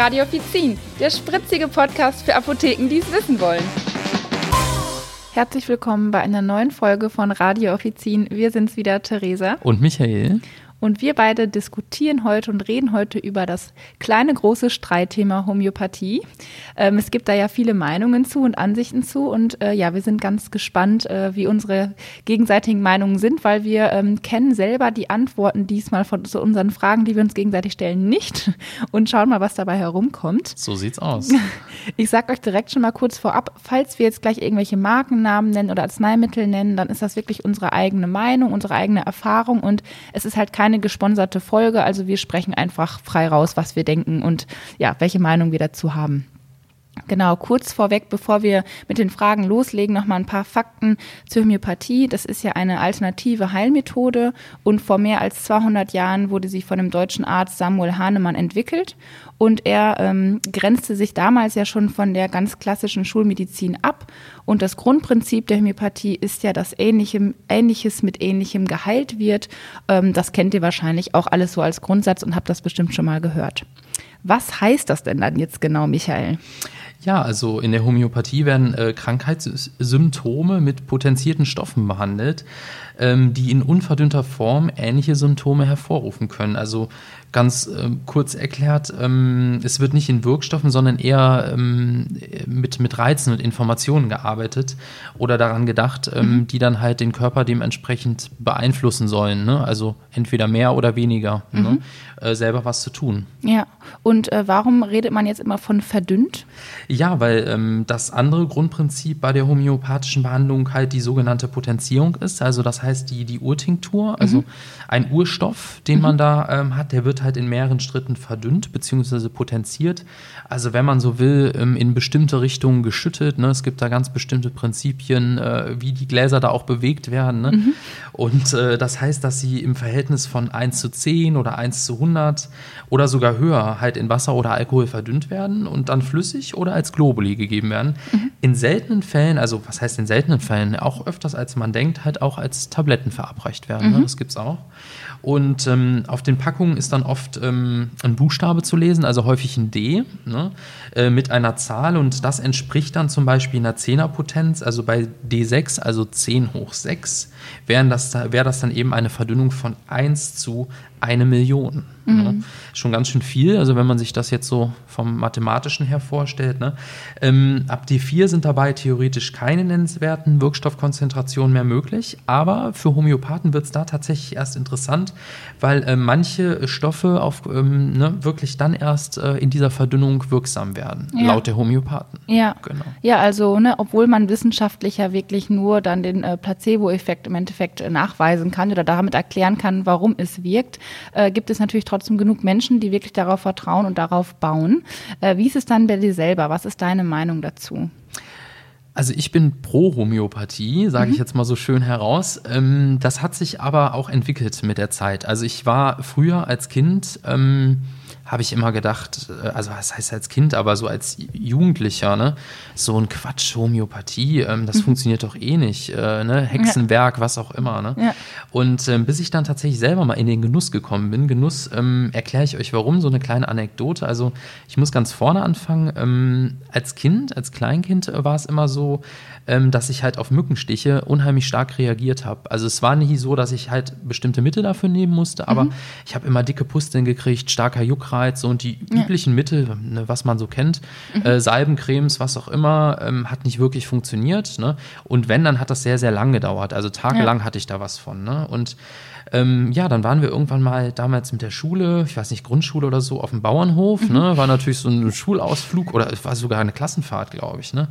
Radio Offizin, der spritzige Podcast für Apotheken, die es wissen wollen. Herzlich willkommen bei einer neuen Folge von Radio Offizin. Wir sind's wieder, Theresa. Und Michael. Und wir beide diskutieren heute und reden heute über das kleine, große Streitthema Homöopathie. Ähm, es gibt da ja viele Meinungen zu und Ansichten zu. Und äh, ja, wir sind ganz gespannt, äh, wie unsere gegenseitigen Meinungen sind, weil wir ähm, kennen selber die Antworten diesmal von zu unseren Fragen, die wir uns gegenseitig stellen, nicht. Und schauen mal, was dabei herumkommt. So sieht's aus. Ich sag euch direkt schon mal kurz vorab, falls wir jetzt gleich irgendwelche Markennamen nennen oder Arzneimittel nennen, dann ist das wirklich unsere eigene Meinung, unsere eigene Erfahrung und es ist halt kein keine gesponserte Folge, also wir sprechen einfach frei raus, was wir denken und ja, welche Meinung wir dazu haben. Genau, kurz vorweg, bevor wir mit den Fragen loslegen, noch mal ein paar Fakten zur Homöopathie. Das ist ja eine alternative Heilmethode und vor mehr als 200 Jahren wurde sie von dem deutschen Arzt Samuel Hahnemann entwickelt und er ähm, grenzte sich damals ja schon von der ganz klassischen Schulmedizin ab und das Grundprinzip der Homöopathie ist ja, dass Ähnlichem, Ähnliches mit Ähnlichem geheilt wird. Ähm, das kennt ihr wahrscheinlich auch alles so als Grundsatz und habt das bestimmt schon mal gehört. Was heißt das denn dann jetzt genau, Michael? Ja, also in der Homöopathie werden äh, Krankheitssymptome mit potenzierten Stoffen behandelt, ähm, die in unverdünnter Form ähnliche Symptome hervorrufen können. Also ganz äh, kurz erklärt, ähm, es wird nicht in Wirkstoffen, sondern eher ähm, mit, mit Reizen und Informationen gearbeitet oder daran gedacht, ähm, mhm. die dann halt den Körper dementsprechend beeinflussen sollen. Ne? Also entweder mehr oder weniger, ne? mhm. ne? äh, selber was zu tun. Ja, und äh, warum redet man jetzt immer von verdünnt? Ja, weil ähm, das andere Grundprinzip bei der homöopathischen Behandlung halt die sogenannte Potenzierung ist. Also das heißt die, die Urtinktur, also mhm. ein Urstoff, den man mhm. da ähm, hat, der wird halt in mehreren Schritten verdünnt bzw. potenziert. Also wenn man so will, ähm, in bestimmte Richtungen geschüttet. Ne? Es gibt da ganz bestimmte Prinzipien, äh, wie die Gläser da auch bewegt werden. Ne? Mhm. Und äh, das heißt, dass sie im Verhältnis von 1 zu 10 oder 1 zu 100 oder sogar höher halt in Wasser oder Alkohol verdünnt werden und dann flüssig oder als Globuli gegeben werden. Mhm. In seltenen Fällen, also was heißt in seltenen Fällen, auch öfters als man denkt, halt auch als Tabletten verabreicht werden. Ne? Mhm. Ne? Das gibt es auch. Und ähm, auf den Packungen ist dann oft ähm, ein Buchstabe zu lesen, also häufig ein D ne, äh, mit einer Zahl. Und das entspricht dann zum Beispiel einer Zehnerpotenz, also bei D6, also 10 hoch 6, wäre das, wär das dann eben eine Verdünnung von 1 zu eine Million. Mhm. Ne? Schon ganz schön viel, also wenn man sich das jetzt so vom Mathematischen her vorstellt. Ne? Ähm, ab D4 sind dabei theoretisch keine nennenswerten Wirkstoffkonzentrationen mehr möglich, aber für Homöopathen wird es da tatsächlich erst interessant, weil äh, manche Stoffe auf, ähm, ne, wirklich dann erst äh, in dieser Verdünnung wirksam werden, ja. laut der Homöopathen. Ja, genau. ja also ne, obwohl man wissenschaftlich ja wirklich nur dann den äh, Placebo-Effekt im Endeffekt äh, nachweisen kann oder damit erklären kann, warum es wirkt, äh, gibt es natürlich trotzdem genug Menschen, die wirklich darauf vertrauen und darauf bauen. Äh, wie ist es dann bei dir selber? Was ist deine Meinung dazu? Also ich bin pro Homöopathie, sage mhm. ich jetzt mal so schön heraus. Ähm, das hat sich aber auch entwickelt mit der Zeit. Also ich war früher als Kind ähm, habe ich immer gedacht, äh, also was heißt als Kind, aber so als Jugendlicher, ne, so ein Quatsch, Homöopathie, ähm, das mhm. funktioniert doch eh nicht, äh, ne, Hexenwerk, ja. was auch immer, ne. Ja. Und ähm, bis ich dann tatsächlich selber mal in den Genuss gekommen bin, Genuss ähm, erkläre ich euch warum, so eine kleine Anekdote. Also ich muss ganz vorne anfangen. Ähm, als Kind, als Kleinkind war es immer so, ähm, dass ich halt auf Mückenstiche unheimlich stark reagiert habe. Also es war nie so, dass ich halt bestimmte Mittel dafür nehmen musste, aber mhm. ich habe immer dicke Pusteln gekriegt, starker Juckreiz und die ja. üblichen Mittel, ne, was man so kennt, mhm. äh, Salbencremes, was auch immer, ähm, hat nicht wirklich funktioniert. Ne? Und wenn, dann hat das sehr, sehr lang gedauert. Also tagelang ja. hatte ich da was von. Ne? Und ähm, ja, dann waren wir irgendwann mal damals mit der Schule, ich weiß nicht, Grundschule oder so, auf dem Bauernhof. Mhm. Ne? War natürlich so ein Schulausflug oder es war sogar eine Klassenfahrt, glaube ich. Ne?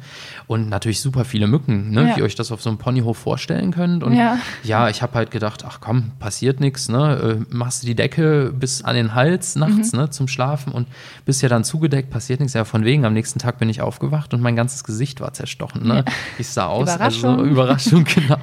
Und natürlich super viele Mücken, ne? Ja. wie ihr euch das auf so einem Ponyhof vorstellen könnt. Und ja, ja ich habe halt gedacht, ach komm, passiert nichts. Ne? Äh, machst du die Decke bis an den Hals nachts mhm. ne? zum Schlafen und bist ja dann zugedeckt, passiert nichts. Ja, von wegen, am nächsten Tag bin ich aufgewacht und mein ganzes Gesicht war zerstochen. Ne? Ja. Ich sah aus. Überraschung. Also, Überraschung, genau.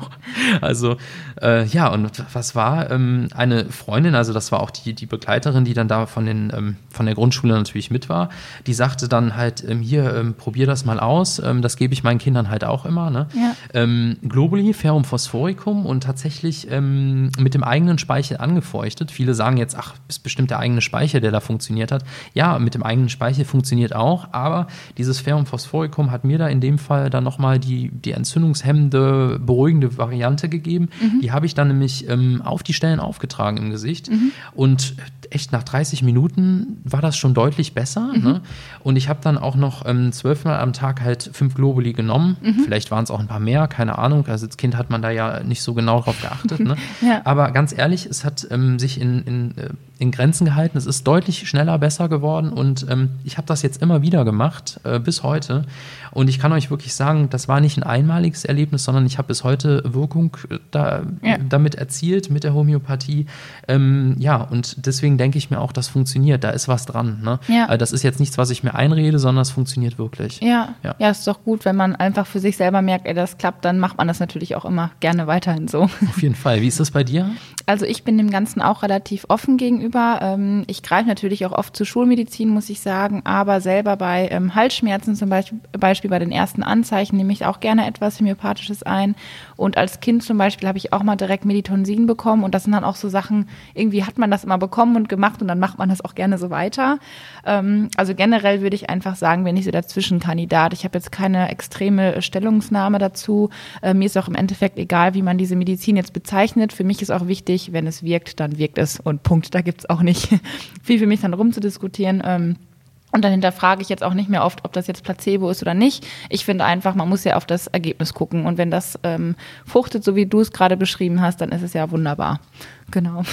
Also, äh, ja, und was war? Ähm, eine Freundin, also das war auch die, die Begleiterin, die dann da von, den, ähm, von der Grundschule natürlich mit war, die sagte dann halt, ähm, hier, ähm, probier das mal aus, ähm, das gebe ich meinen Kindern halt auch immer. Ne? Ja. Ähm, Globuli, Ferrum Phosphoricum und tatsächlich mit dem eigenen Speichel angefeuchtet. Viele sagen jetzt, ach, ist bestimmt der eigene Speichel, der da funktioniert hat. Ja, mit dem eigenen Speichel funktioniert auch, aber dieses Ferrum Phosphoricum hat mir da in dem Fall dann nochmal die, die entzündungshemmende, beruhigende Variante gegeben. Mhm. Die habe ich dann nämlich auf die Stellen aufgetragen im Gesicht. Mhm. Und echt nach 30 Minuten war das schon deutlich besser. Mhm. Ne? Und ich habe dann auch noch ähm, zwölfmal am Tag halt fünf Globuli genommen. Mhm. Vielleicht waren es auch ein paar mehr, keine Ahnung. Also als Kind hat man da ja nicht so genau drauf geachtet. Ne? ja. Aber ganz ehrlich, es hat ähm, sich in, in, äh, in Grenzen gehalten. Es ist deutlich schneller besser geworden und ähm, ich habe das jetzt immer wieder gemacht, äh, bis heute. Und ich kann euch wirklich sagen, das war nicht ein einmaliges Erlebnis, sondern ich habe bis heute Wirkung äh, da, ja. damit erzielt mit der Homöopathie. Ähm, ja, und deswegen denke ich mir auch, das funktioniert. Da ist was dran. Ne? Ja. Also das ist jetzt nichts, was ich mir einrede, sondern es funktioniert wirklich. Ja. ja, ja, ist doch gut, wenn man einfach für sich selber merkt, ey, das klappt, dann macht man das natürlich auch immer gerne weiterhin so. Auf jeden Fall. Wie ist das bei dir? Also ich bin dem Ganzen auch relativ offen gegenüber. Ähm, ich greife natürlich auch oft zur Schulmedizin, muss ich sagen, aber selber bei ähm, Halsschmerzen zum Beispiel, bei den ersten Anzeichen nehme ich auch gerne etwas Homöopathisches ein. Und als Kind zum Beispiel habe ich auch mal direkt Meditonsin bekommen und das sind dann auch so Sachen, irgendwie hat man das immer bekommen und gemacht und dann macht man das auch gerne so weiter. Ähm, also generell würde ich einfach sagen, bin ich so der Zwischenkandidat. Ich habe jetzt keine extreme Stellungsnahme dazu. Äh, mir ist auch im Endeffekt egal, wie man diese Medizin jetzt bezeichnet. Für mich ist auch wichtig, wichtig, wenn es wirkt, dann wirkt es und Punkt. Da gibt es auch nicht viel für mich dann rumzudiskutieren. Ähm, und dahinter frage ich jetzt auch nicht mehr oft, ob das jetzt Placebo ist oder nicht. Ich finde einfach, man muss ja auf das Ergebnis gucken. Und wenn das ähm, fruchtet, so wie du es gerade beschrieben hast, dann ist es ja wunderbar. Genau.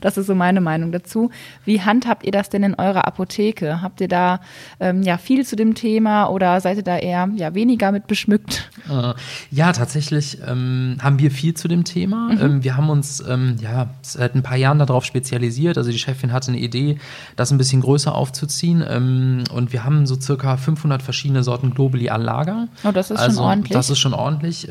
Das ist so meine Meinung dazu. Wie handhabt ihr das denn in eurer Apotheke? Habt ihr da ähm, ja viel zu dem Thema oder seid ihr da eher ja weniger mit beschmückt? Äh, ja, tatsächlich ähm, haben wir viel zu dem Thema. Mhm. Ähm, wir haben uns ähm, ja seit ein paar Jahren darauf spezialisiert. Also die Chefin hatte eine Idee, das ein bisschen größer aufzuziehen. Ähm, und wir haben so circa 500 verschiedene Sorten Globuli an Lager. Oh, das ist also, schon ordentlich. Das ist schon ordentlich.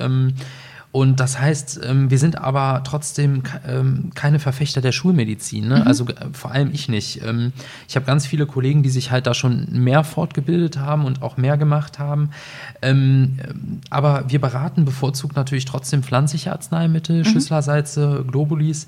Und das heißt, ähm, wir sind aber trotzdem ähm, keine Verfechter der Schulmedizin. Ne? Mhm. Also äh, vor allem ich nicht. Ähm, ich habe ganz viele Kollegen, die sich halt da schon mehr fortgebildet haben und auch mehr gemacht haben. aber wir beraten bevorzugt natürlich trotzdem pflanzliche Arzneimittel, mhm. Schüsslersalze, Globulis.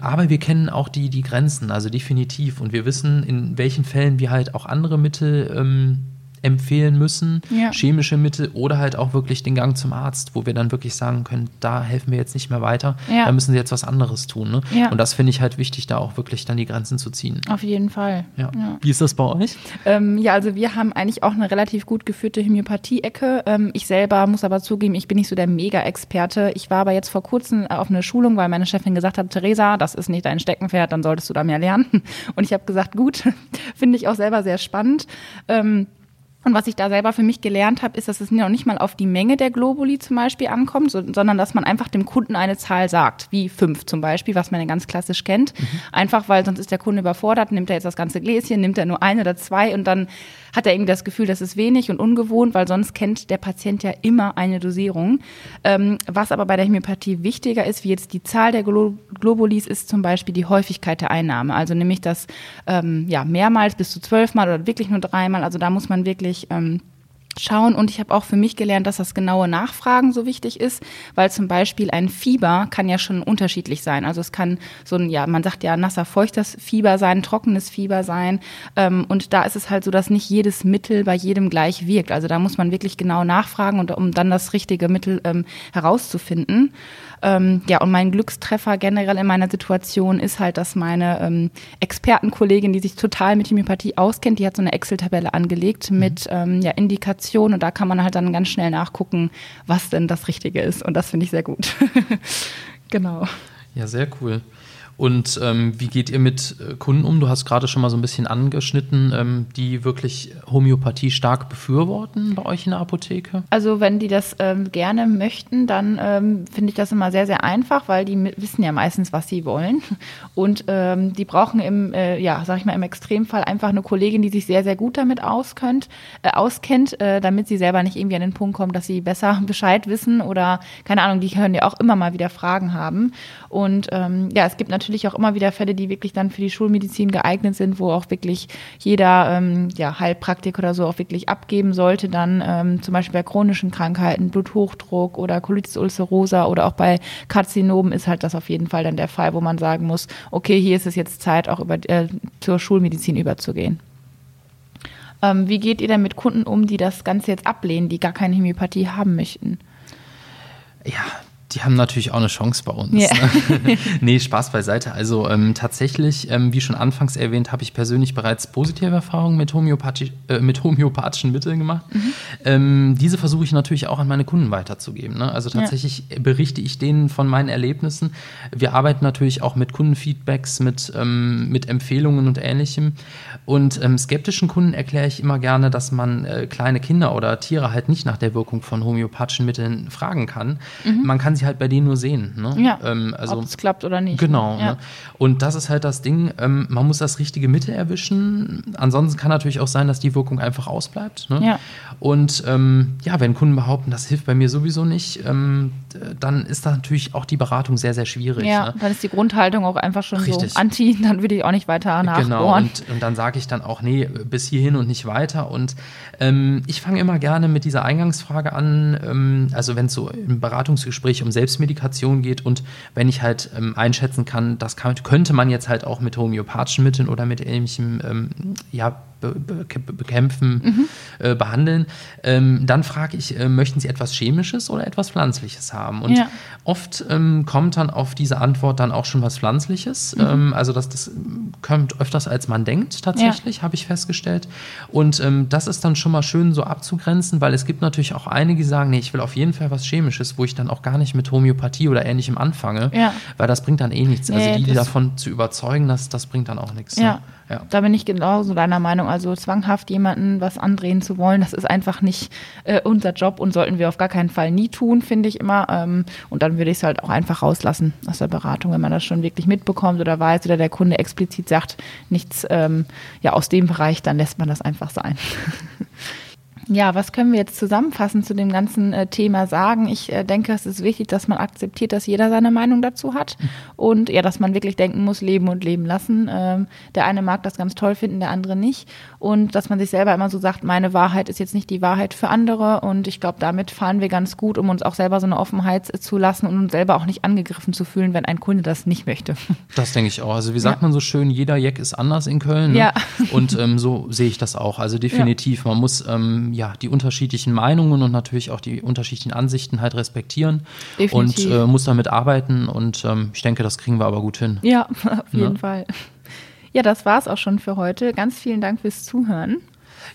aber wir kennen auch die, die Grenzen, also definitiv. Und wir wissen, in welchen Fällen wir halt auch andere Mittel empfehlen müssen, ja. chemische Mittel oder halt auch wirklich den Gang zum Arzt, wo wir dann wirklich sagen können, da helfen wir jetzt nicht mehr weiter, ja. da müssen sie jetzt was anderes tun. Ne? Ja. Und das finde ich halt wichtig, da auch wirklich dann die Grenzen zu ziehen. Auf jeden Fall. Ja. Wie ist das bei euch? Ähm, ja, also wir haben eigentlich auch eine relativ gut geführte Homöopathie-Ecke. Ähm, ich selber muss aber zugeben, ich bin nicht so der Mega-Experte. Ich war aber jetzt vor kurzem auf einer Schulung, weil meine Chefin gesagt hat, Theresa, das ist nicht dein Steckenpferd, dann solltest du da mehr lernen. Und ich habe gesagt, gut, finde ich auch selber sehr spannend. Ähm, und was ich da selber für mich gelernt habe, ist, dass es noch nicht mal auf die Menge der Globuli zum Beispiel ankommt, so, sondern dass man einfach dem Kunden eine Zahl sagt, wie fünf zum Beispiel, was man ja ganz klassisch kennt. Mhm. Einfach weil sonst ist der Kunde überfordert, nimmt er jetzt das ganze Gläschen, nimmt er nur ein oder zwei und dann hat er irgendwie das Gefühl, das ist wenig und ungewohnt, weil sonst kennt der Patient ja immer eine Dosierung. Ähm, was aber bei der Homöopathie wichtiger ist, wie jetzt die Zahl der Glo Globulis, ist zum Beispiel die Häufigkeit der Einnahme. Also nämlich das ähm, ja, mehrmals bis zu zwölfmal oder wirklich nur dreimal. Also da muss man wirklich ähm, schauen. Und ich habe auch für mich gelernt, dass das genaue Nachfragen so wichtig ist, weil zum Beispiel ein Fieber kann ja schon unterschiedlich sein. Also es kann so ein, ja, man sagt ja nasser, feuchtes Fieber sein, trockenes Fieber sein. Ähm, und da ist es halt so, dass nicht jedes Mittel bei jedem gleich wirkt. Also da muss man wirklich genau nachfragen und um dann das richtige Mittel ähm, herauszufinden. Ähm, ja, und mein Glückstreffer generell in meiner Situation ist halt, dass meine ähm, Expertenkollegin, die sich total mit Homöopathie auskennt, die hat so eine Excel-Tabelle angelegt mhm. mit ähm, ja, Indikationen und da kann man halt dann ganz schnell nachgucken, was denn das Richtige ist. Und das finde ich sehr gut. genau. Ja, sehr cool. Und ähm, wie geht ihr mit äh, Kunden um? Du hast gerade schon mal so ein bisschen angeschnitten, ähm, die wirklich Homöopathie stark befürworten bei euch in der Apotheke? Also wenn die das ähm, gerne möchten, dann ähm, finde ich das immer sehr, sehr einfach, weil die wissen ja meistens, was sie wollen. Und ähm, die brauchen im, äh, ja, sag ich mal, im Extremfall einfach eine Kollegin, die sich sehr, sehr gut damit auskennt, äh, auskennt, äh, damit sie selber nicht irgendwie an den Punkt kommt, dass sie besser Bescheid wissen oder, keine Ahnung, die können ja auch immer mal wieder Fragen haben. Und ähm, ja, es gibt natürlich natürlich auch immer wieder Fälle, die wirklich dann für die Schulmedizin geeignet sind, wo auch wirklich jeder ähm, ja, Heilpraktiker oder so auch wirklich abgeben sollte. Dann ähm, zum Beispiel bei chronischen Krankheiten, Bluthochdruck oder Colitis ulcerosa oder auch bei Karzinomen ist halt das auf jeden Fall dann der Fall, wo man sagen muss, okay, hier ist es jetzt Zeit, auch über, äh, zur Schulmedizin überzugehen. Ähm, wie geht ihr denn mit Kunden um, die das Ganze jetzt ablehnen, die gar keine Homöopathie haben möchten? Ja, die haben natürlich auch eine Chance bei uns. Yeah. Ne? nee, Spaß beiseite. Also ähm, tatsächlich, ähm, wie schon anfangs erwähnt, habe ich persönlich bereits positive Erfahrungen mit, Homöopathisch, äh, mit homöopathischen Mitteln gemacht. Mhm. Ähm, diese versuche ich natürlich auch an meine Kunden weiterzugeben. Ne? Also tatsächlich ja. berichte ich denen von meinen Erlebnissen. Wir arbeiten natürlich auch mit Kundenfeedbacks, mit, ähm, mit Empfehlungen und ähnlichem. Und ähm, skeptischen Kunden erkläre ich immer gerne, dass man äh, kleine Kinder oder Tiere halt nicht nach der Wirkung von homöopathischen Mitteln fragen kann. Mhm. Man kann sie halt bei denen nur sehen. Ne? Ja, ähm, also, ob es klappt oder nicht. Genau. Ja. Ne? Und das ist halt das Ding, ähm, man muss das richtige Mittel erwischen. Ansonsten kann natürlich auch sein, dass die Wirkung einfach ausbleibt. Ne? Ja. Und ähm, ja, wenn Kunden behaupten, das hilft bei mir sowieso nicht, ähm, dann ist da natürlich auch die Beratung sehr, sehr schwierig. Ja, ne? dann ist die Grundhaltung auch einfach schon Richtig. so anti, dann würde ich auch nicht weiter nachbohren. Genau, und, und dann sage ich dann auch, nee, bis hierhin und nicht weiter. Und ähm, ich fange immer gerne mit dieser Eingangsfrage an, ähm, also wenn es so im Beratungsgespräch um Selbstmedikation geht und wenn ich halt ähm, einschätzen kann, das kann, könnte man jetzt halt auch mit homöopathischen Mitteln oder mit ähnlichem ähm, ja, bekämpfen, mhm. äh, behandeln. Ähm, dann frage ich, äh, möchten Sie etwas Chemisches oder etwas Pflanzliches haben? Und ja. oft ähm, kommt dann auf diese Antwort dann auch schon was Pflanzliches. Mhm. Ähm, also das, das kommt öfters, als man denkt, tatsächlich, ja. habe ich festgestellt. Und ähm, das ist dann schon mal schön so abzugrenzen, weil es gibt natürlich auch einige, die sagen, nee, ich will auf jeden Fall was Chemisches, wo ich dann auch gar nicht mit Homöopathie oder ähnlichem anfange, ja. weil das bringt dann eh nichts. Also die, die davon zu überzeugen, das, das bringt dann auch nichts. Ja. Ne? Ja. Da bin ich genauso deiner Meinung. Also zwanghaft jemanden was andrehen zu wollen, das ist einfach nicht äh, unser Job und sollten wir auf gar keinen Fall nie tun, finde ich immer. Ähm, und dann würde ich es halt auch einfach rauslassen aus der Beratung, wenn man das schon wirklich mitbekommt oder weiß oder der Kunde explizit sagt, nichts ähm, ja aus dem Bereich, dann lässt man das einfach sein. Ja, was können wir jetzt zusammenfassend zu dem ganzen äh, Thema sagen? Ich äh, denke, es ist wichtig, dass man akzeptiert, dass jeder seine Meinung dazu hat und ja, dass man wirklich denken muss, leben und leben lassen. Ähm, der eine mag das ganz toll finden, der andere nicht und dass man sich selber immer so sagt, meine Wahrheit ist jetzt nicht die Wahrheit für andere und ich glaube, damit fahren wir ganz gut, um uns auch selber so eine Offenheit zu lassen und uns selber auch nicht angegriffen zu fühlen, wenn ein Kunde das nicht möchte. Das denke ich auch. Also wie sagt ja. man so schön, jeder Jack ist anders in Köln. Ne? Ja. Und ähm, so sehe ich das auch. Also definitiv, ja. man muss ähm, ja, die unterschiedlichen Meinungen und natürlich auch die unterschiedlichen Ansichten halt respektieren Definitiv. und äh, muss damit arbeiten und ähm, ich denke, das kriegen wir aber gut hin. Ja, auf jeden ja. Fall. Ja, das war es auch schon für heute. Ganz vielen Dank fürs Zuhören.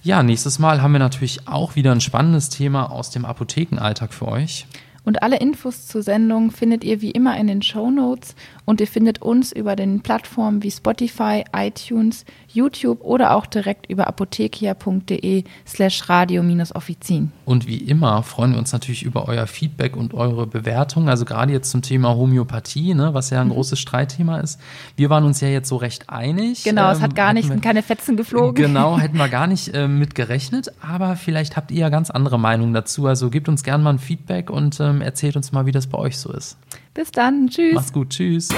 Ja, nächstes Mal haben wir natürlich auch wieder ein spannendes Thema aus dem Apothekenalltag für euch. Und alle Infos zur Sendung findet ihr wie immer in den Show Notes und ihr findet uns über den Plattformen wie Spotify, iTunes, YouTube oder auch direkt über apothekia.de slash radio-offizin. Und wie immer freuen wir uns natürlich über euer Feedback und eure Bewertung. Also gerade jetzt zum Thema Homöopathie, ne, was ja ein mhm. großes Streitthema ist. Wir waren uns ja jetzt so recht einig. Genau, ähm, es hat gar nicht, wir, keine Fetzen geflogen. Genau, hätten wir gar nicht äh, mit gerechnet. Aber vielleicht habt ihr ja ganz andere Meinungen dazu. Also gebt uns gerne mal ein Feedback und ähm, erzählt uns mal, wie das bei euch so ist. Bis dann. Tschüss. Mach's gut. Tschüss.